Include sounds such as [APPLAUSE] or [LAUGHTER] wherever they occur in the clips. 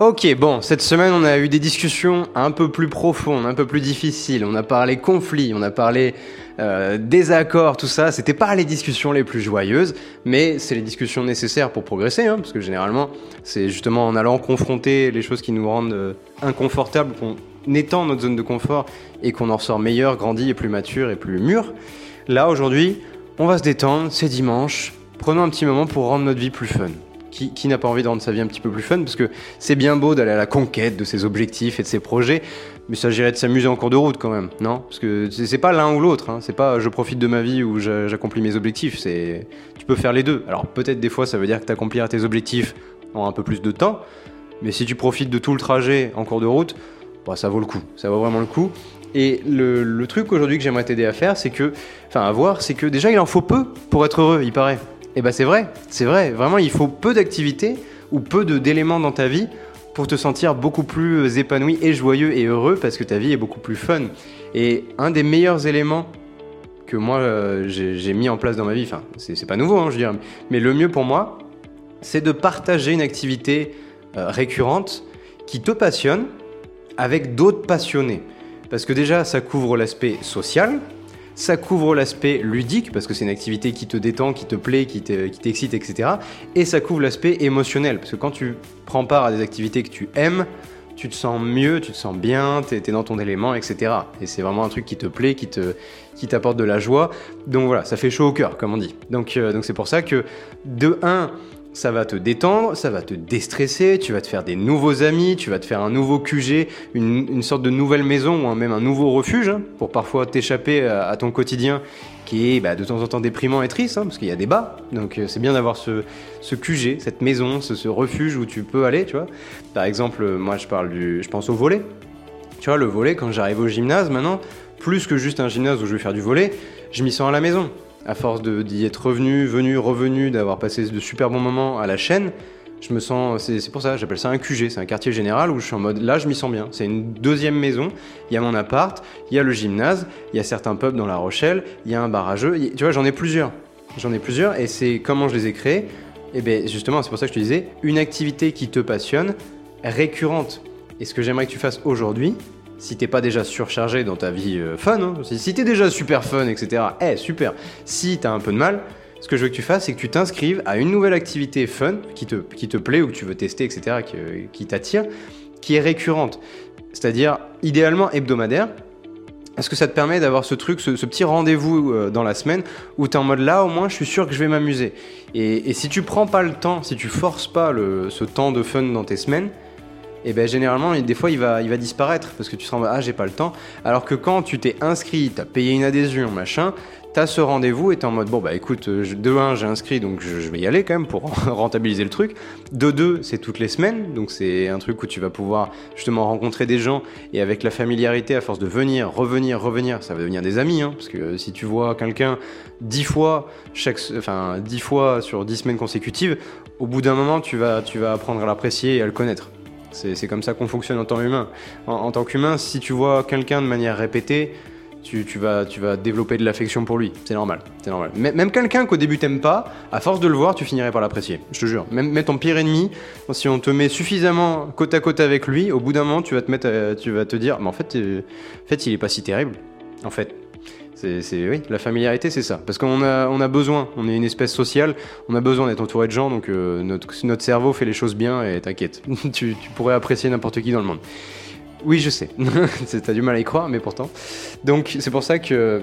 Ok, bon, cette semaine on a eu des discussions un peu plus profondes, un peu plus difficiles. On a parlé conflit, on a parlé euh, désaccords, tout ça. C'était pas les discussions les plus joyeuses, mais c'est les discussions nécessaires pour progresser, hein, parce que généralement c'est justement en allant confronter les choses qui nous rendent euh, inconfortables qu'on étend notre zone de confort et qu'on en ressort meilleur, grandi et plus mature et plus mûr. Là aujourd'hui, on va se détendre, c'est dimanche. Prenons un petit moment pour rendre notre vie plus fun qui, n'a pas envie de rendre sa vie un petit peu plus fun Parce que c'est bien beau d'aller à la conquête de ses objectifs et de ses projets, mais ça s'agirait de s'amuser en cours de route quand même, non? Parce que c'est pas l'un ou l'autre, hein. c'est pas je profite de ma vie ou j'accomplis mes objectifs, c'est tu peux faire les deux. Alors peut-être des fois ça veut dire que tu tes objectifs en un peu plus de temps, mais si tu profites de tout le trajet en cours de route, bah, ça vaut le coup, ça vaut vraiment le coup. Et le, le truc aujourd'hui que j'aimerais t'aider à faire, c'est que, enfin à voir, c'est que déjà il en faut peu pour être heureux, il paraît. Et eh bah ben, c'est vrai, c'est vrai. Vraiment, il faut peu d'activités ou peu d'éléments dans ta vie pour te sentir beaucoup plus épanoui et joyeux et heureux parce que ta vie est beaucoup plus fun. Et un des meilleurs éléments que moi euh, j'ai mis en place dans ma vie, enfin c'est pas nouveau hein, je dirais, mais le mieux pour moi, c'est de partager une activité euh, récurrente qui te passionne avec d'autres passionnés. Parce que déjà ça couvre l'aspect social, ça couvre l'aspect ludique, parce que c'est une activité qui te détend, qui te plaît, qui t'excite, etc. Et ça couvre l'aspect émotionnel, parce que quand tu prends part à des activités que tu aimes, tu te sens mieux, tu te sens bien, tu es, dans ton élément, etc. Et c'est vraiment un truc qui te plaît, qui t'apporte de la joie. Donc voilà, ça fait chaud au cœur, comme on dit. Donc euh, donc c'est pour ça que de 1, ça va te détendre, ça va te déstresser, tu vas te faire des nouveaux amis, tu vas te faire un nouveau QG, une, sorte de nouvelle maison ou même un nouveau refuge hein, pour parfois t'échapper à, ton quotidien qui est bah, de temps en temps déprimant et triste hein, parce qu'il y a des bas. Donc euh, c'est bien d'avoir ce, QG, cette maison, ce, refuge où tu peux aller, tu vois. Par exemple, moi je parle du, je pense au volet. Tu vois, le volet, quand j'arrive au gymnase maintenant, plus que juste un gymnase où je vais faire du volet, je m'y sens à la maison à force d'y être revenu, venu, revenu, d'avoir passé de super bons moments à la chaîne, je me sens, c'est pour ça, j'appelle ça un QG, c'est un quartier général où je suis en mode, là je m'y sens bien, c'est une deuxième maison, il y a mon appart, il y a le gymnase, il y a certains pubs dans La Rochelle, il y a un bar à jeux, tu vois j'en ai plusieurs, j'en ai plusieurs et c'est comment je les ai créés, et bien justement c'est pour ça que je te disais, une activité qui te passionne, récurrente, et ce que j'aimerais que tu fasses aujourd'hui, si t'es pas déjà surchargé dans ta vie euh, fun, hein, si, t'es déjà super fun, etc., eh super. Si t'as un peu de mal, ce que je veux que tu fasses, c'est que tu t'inscrives à une nouvelle activité fun qui te, qui te plaît ou que tu veux tester, etc., qui, t'attire, qui est récurrente. C'est-à-dire idéalement hebdomadaire, parce que ça te permet d'avoir ce truc, ce, petit rendez-vous euh, dans la semaine où tu es en mode là, au moins, je suis sûr que je vais m'amuser? Et, si tu prends pas le temps, si tu forces pas ce temps de fun dans tes semaines, et ben généralement des fois il va, disparaître parce que tu sens ah j'ai pas le temps. Alors que quand tu t'es inscrit, t'as payé une adhésion, machin, t'as ce rendez-vous et t'es en mode bon bah écoute, euh, de 1 j'ai inscrit donc je, vais y aller quand même pour [LAUGHS] rentabiliser le truc. De 2 c'est toutes les semaines donc c'est un truc où tu vas pouvoir justement rencontrer des gens et avec la familiarité à force de venir, revenir, revenir, ça va devenir des amis hein, parce que si tu vois quelqu'un 10 fois chaque, enfin 10 fois sur 10 semaines consécutives, au bout d'un moment tu vas apprendre à l'apprécier et à le connaître. C'est comme ça qu'on fonctionne en tant qu'humain. En, tant qu'humain, si tu vois quelqu'un de manière répétée, tu, vas, développer de l'affection pour lui. C'est normal. C'est. Même quelqu'un qu'au début t'aimes pas, à force de le voir, tu finirais par l'apprécier. Je te jure. Même, ton pire ennemi, si on te met suffisamment côte à côte avec lui, au bout d'un moment, tu vas te te dire, mais en fait, euh, fait, il est pas si terrible. En fait, c'est, oui, la familiarité, c'est ça. Parce qu'on a, on a besoin, on est une espèce sociale, on a besoin d'être entouré de gens, donc euh, notre, notre, cerveau fait les choses bien et t'inquiète, [LAUGHS] tu, tu, pourrais apprécier n'importe qui dans le monde. Oui, je sais, [LAUGHS] t'as du mal à y croire, mais pourtant. Donc c'est pour ça que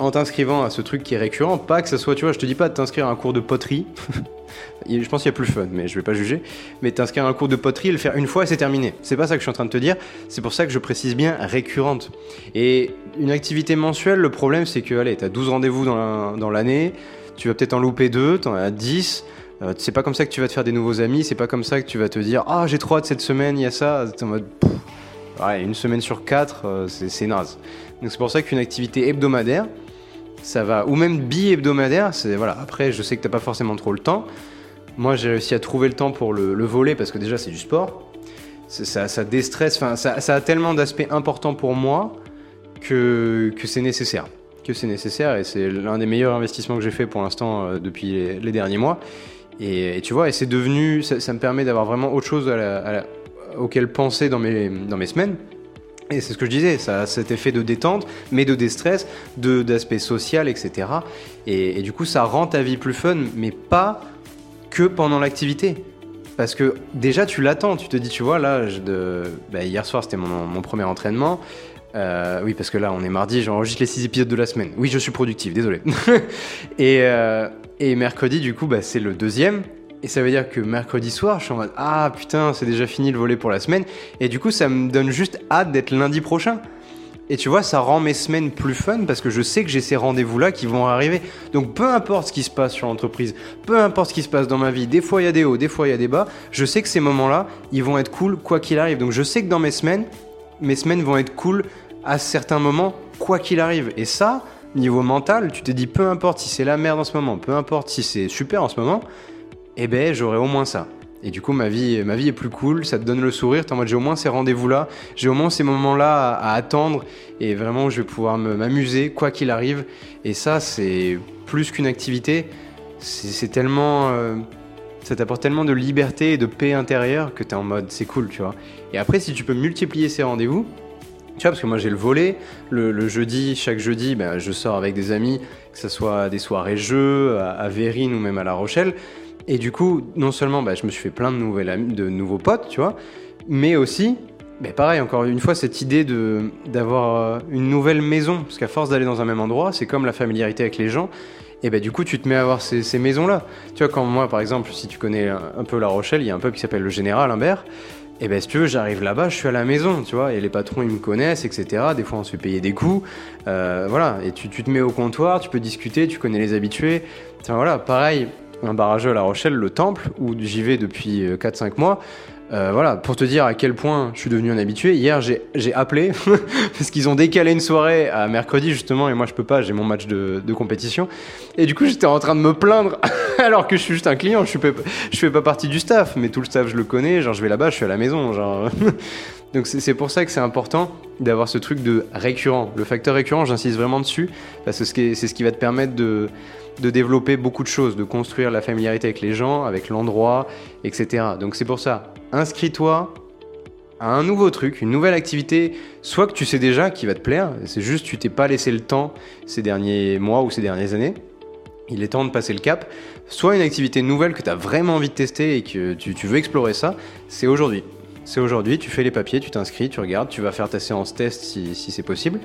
en t'inscrivant à ce truc qui est récurrent, pas que ça soit, tu vois, je te dis pas de t'inscrire à un cours de poterie. [LAUGHS] je pense qu'il y a plus fun, mais je vais pas juger. Mais t'inscrire à un cours de poterie le faire une fois c'est terminé. C'est pas ça que je suis en train de te dire. C'est pour ça que je précise bien récurrente. Et une activité mensuelle, le problème c'est que, allez, t'as 12 rendez-vous dans l'année, tu vas peut-être en louper deux, t'en as 10. Euh, c'est pas comme ça que tu vas te faire des nouveaux amis, c'est pas comme ça que tu vas te dire Ah, j'ai trop hâte cette semaine, il y a ça. en mode Ouais, une semaine sur quatre, euh, c'est naze. Donc c'est pour ça qu'une activité hebdomadaire, ça va, ou même bi-hebdomadaire, c'est voilà. Après, je sais que t'as pas forcément trop le temps. Moi, j'ai réussi à trouver le temps pour le, voler parce que déjà, c'est du sport. Ça, ça déstresse, enfin, ça, a tellement d'aspects importants pour moi que, que c'est nécessaire. Que c'est nécessaire et c'est l'un des meilleurs investissements que j'ai fait pour l'instant euh, depuis les, derniers mois. Et, tu vois, et c'est devenu, ça, me permet d'avoir vraiment autre chose auquel penser dans mes, dans mes semaines. Et c'est ce que je disais, ça a cet effet de détente, mais de déstress, d'aspect social, etc. Et, du coup, ça rend ta vie plus fun, mais pas que pendant l'activité. Parce que déjà, tu l'attends, tu te dis, tu vois, là. Bah, hier soir, c'était mon, premier entraînement. Euh, oui, parce que là, on est mardi, j'enregistre les 6 épisodes de la semaine. Oui, je suis productif, désolé. [LAUGHS] et, euh, et mercredi, du coup, bah, c'est le deuxième. Et ça veut dire que mercredi soir, je suis en mode Ah putain, c'est déjà fini le volet pour la semaine. Et du coup, ça me donne juste hâte d'être lundi prochain. Et tu vois, ça rend mes semaines plus fun parce que je sais que j'ai ces rendez-vous-là qui vont arriver. Donc peu importe ce qui se passe sur l'entreprise, peu importe ce qui se passe dans ma vie, des fois il y a des hauts, des fois il y a des bas, je sais que ces moments-là, ils vont être cool quoi qu'il arrive. Donc je sais que dans mes semaines, mes semaines vont être cool à certains moments, quoi qu'il arrive. Et ça, niveau mental, tu te dis peu importe si c'est la merde en ce moment, peu importe si c'est super en ce moment, eh ben j'aurai au moins ça. Et du coup, ma vie, ma vie est plus cool, ça te donne le sourire. T'es en mode, j'ai au moins ces rendez-vous-là, j'ai au moins ces moments-là à, attendre, et vraiment, je vais pouvoir m'amuser, quoi qu'il arrive. Et ça, c'est plus qu'une activité, c'est tellement. Euh, ça t'apporte tellement de liberté et de paix intérieure que t'es en mode, c'est cool, tu vois. Et après, si tu peux multiplier ces rendez-vous, tu vois, parce que moi j'ai le volet, le, jeudi, chaque jeudi, ben, je sors avec des amis, que ce soit des soirées jeux, à, à Vérine ou même à La Rochelle. Et du coup, non seulement bah, je me suis fait plein de, nouveaux potes, tu vois, mais aussi, bah, pareil, encore une fois, cette idée d'avoir euh, une nouvelle maison, parce qu'à force d'aller dans un même endroit, c'est comme la familiarité avec les gens, et bah, du coup, tu te mets à avoir ces, ces maisons-là. Tu vois, quand moi, par exemple, si tu connais un peu La Rochelle, il y a un pub qui s'appelle le Général Humbert, et ben si tu veux, j'arrive là-bas, je suis à la maison, tu vois, et les patrons ils me connaissent, etc. Des fois on se fait payer des coups, euh, voilà, et tu, tu, te mets au comptoir, tu peux discuter, tu connais les habitués. Enfin, voilà, pareil, un barrageux à La Rochelle, le Temple, où j'y vais depuis 4-5 mois. Euh, voilà, pour te dire à quel point je suis devenu un habitué, hier j'ai appelé [LAUGHS] parce qu'ils ont décalé une soirée à mercredi justement et moi je peux pas, j'ai mon match de, compétition. Et du coup j'étais en train de me plaindre [LAUGHS] alors que je suis juste un client, je, suis je fais pas partie du staff, mais tout le staff je le connais, genre je vais là-bas, je suis à la maison. [LAUGHS] Donc c'est pour ça que c'est important d'avoir ce truc de récurrent. Le facteur récurrent, j'insiste vraiment dessus parce que c'est ce qui va te permettre de de développer beaucoup de choses, de construire la familiarité avec les gens, avec l'endroit, etc. Donc c'est pour ça, inscris-toi à un nouveau truc, une nouvelle activité, soit que tu sais déjà qui va te plaire, c'est juste tu t'es pas laissé le temps ces derniers mois ou ces dernières années, il est temps de passer le cap, soit une activité nouvelle que tu as vraiment envie de tester et que tu, veux explorer ça, c'est aujourd'hui. C'est aujourd'hui, tu fais les papiers, tu t'inscris, tu regardes, tu vas faire ta séance test si c'est possible.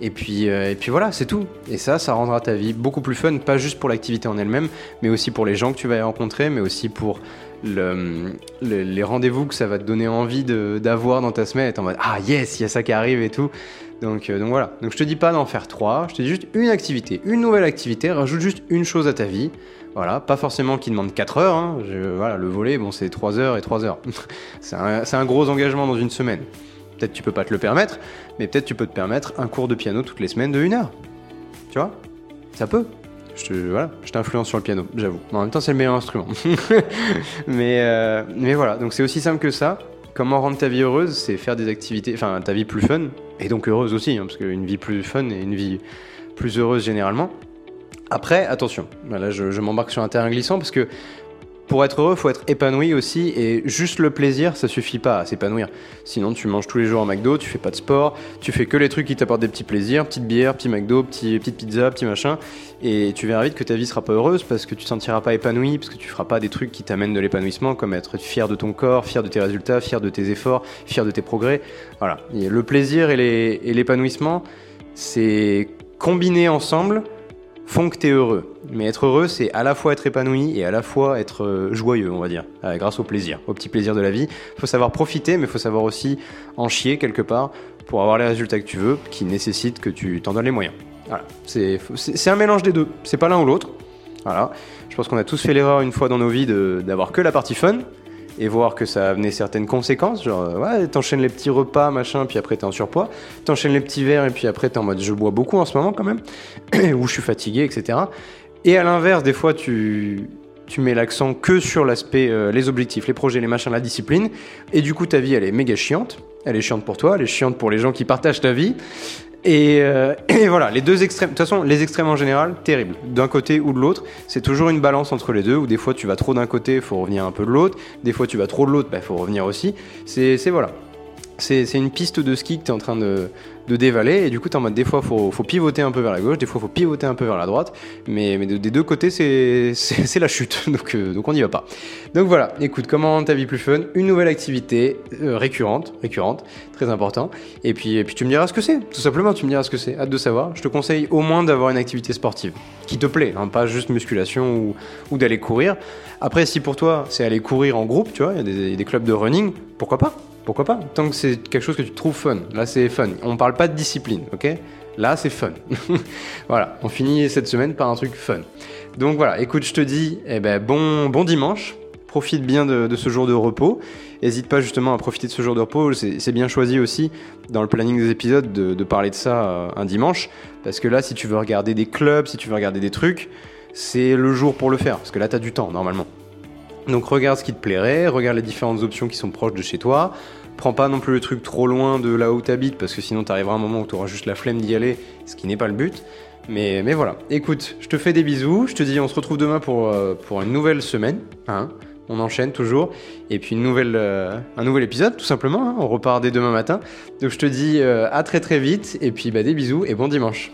Et puis, euh, et puis voilà, c'est tout. Et ça, ça rendra ta vie beaucoup plus fun, pas juste pour l'activité en elle-même, mais aussi pour les gens que tu vas y rencontrer, mais aussi pour le, le, les rendez-vous que ça va te donner envie d'avoir dans ta semaine. En mode ah yes, il y a ça qui arrive et tout. Donc, euh, donc voilà. Donc je te dis pas d'en faire trois, je te dis juste une activité, une nouvelle activité, rajoute juste une chose à ta vie. Voilà, pas forcément qui demande 4 heures. Hein. Je, voilà, le volet, bon, c'est 3 heures et 3 heures. [LAUGHS] c'est un gros engagement dans une semaine. Peut-être tu peux pas te le permettre, mais peut-être tu peux te permettre un cours de piano toutes les semaines de une heure. Tu vois? Ça peut. Je te, voilà, je t'influence sur le piano, j'avoue. En même temps, c'est le meilleur instrument. [LAUGHS] mais, euh, mais voilà, donc c'est aussi simple que ça. Comment rendre ta vie heureuse C'est faire des activités, enfin ta vie plus fun, et donc heureuse aussi, hein, parce qu'une vie plus fun et une vie plus heureuse généralement. Après, attention, là je, je m'embarque sur un terrain glissant parce que pour être heureux, faut être épanoui aussi, et juste le plaisir, ça suffit pas à s'épanouir. Sinon, tu manges tous les jours en McDo, tu fais pas de sport, tu fais que les trucs qui t'apportent des petits plaisirs, petite bière, petit McDo, petit, petite pizza, petit machin, et tu verras vite que ta vie sera pas heureuse parce que tu te sentiras pas épanoui, parce que tu feras pas des trucs qui t'amènent de l'épanouissement, comme être fier de ton corps, fier de tes résultats, fier de tes efforts, fier de tes progrès. Voilà. Et le plaisir et l'épanouissement, c'est combiné ensemble font que tu es heureux. Mais être heureux, c'est à la fois être épanoui et à la fois être euh, joyeux, on va dire, euh, grâce au plaisir, au petit plaisir de la vie. Il faut savoir profiter, mais il faut savoir aussi en chier quelque part pour avoir les résultats que tu veux, qui nécessitent que tu t'en donnes les moyens. Voilà, c'est un mélange des deux, c'est pas l'un ou l'autre. Voilà, je pense qu'on a tous fait l'erreur une fois dans nos vies d'avoir que la partie fun, et voir que ça amenait certaines conséquences, genre euh, ouais, t'enchaînes les petits repas, machin, puis après t'es en surpoids, t'enchaînes les petits verres, et puis après t'es en mode je bois beaucoup en ce moment quand même, [CLEARS THROAT] ou je suis fatigué, etc. Et à l'inverse, des fois tu, tu mets l'accent que sur l'aspect, euh, les objectifs, les projets, les machins, la discipline, et du coup ta vie elle est méga chiante, elle est chiante pour toi, elle est chiante pour les gens qui partagent ta vie, Et, euh, et voilà, les deux extrêmes. De toute façon, les extrêmes en général, terrible. D'un côté ou de l'autre, c'est toujours une balance entre les deux. Où des fois tu vas trop d'un côté, il faut revenir un peu de l'autre. Des fois tu vas trop de l'autre, il bah, faut revenir aussi. C'est- voilà. C'est une piste de ski que tu es en train de, dévaler. Et du coup, tu en mode des fois, faut, faut pivoter un peu vers la gauche, des fois, faut pivoter un peu vers la droite. Mais, mais de- des deux côtés, c'est la chute. [LAUGHS] Donc, euh, donc on n'y va pas. Donc voilà, écoute, comment ta vie plus fun? Une nouvelle activité euh, récurrente, récurrente, très important. Et puis, puis tu me diras ce que c'est, tout simplement, tu me diras ce que c'est. Hâte de savoir. Je te conseille au moins d'avoir une activité sportive qui te plaît, hein, pas juste musculation ou, d'aller courir. Après, si pour toi, c'est aller courir en groupe, tu vois, il y a des clubs de running, pourquoi pas? Pourquoi pas Tant que c'est quelque chose que tu trouves fun. Là, c'est fun. On parle pas de discipline, ok? Là, c'est fun. [LAUGHS] voilà, on finit cette semaine par un truc fun. Donc voilà, écoute, je te dis, eh ben, bon, bon dimanche. Profite bien de, ce jour de repos. N'hésite pas justement à profiter de ce jour de repos. C'est bien choisi aussi dans le planning des épisodes de, de parler de ça euh, un dimanche. Parce que là, si tu veux regarder des clubs, si tu veux regarder des trucs, c'est le jour pour le faire. Parce que là, tu as du temps normalement. Donc regarde ce qui te plairait, regarde les différentes options qui sont proches de chez toi. Prends pas non plus le truc trop loin de là où tu habites parce que sinon tu arriveras un moment où tu auras juste la flemme d'y aller, ce qui n'est pas le but. Mais, mais voilà, écoute, je te fais des bisous, je te dis on se retrouve demain pour, euh, une nouvelle semaine. Hein on enchaîne toujours. Et puis euh, un nouvel épisode tout simplement, hein. on repart dès demain matin. Donc je te dis euh, à très très vite et puis bah, des bisous et bon dimanche.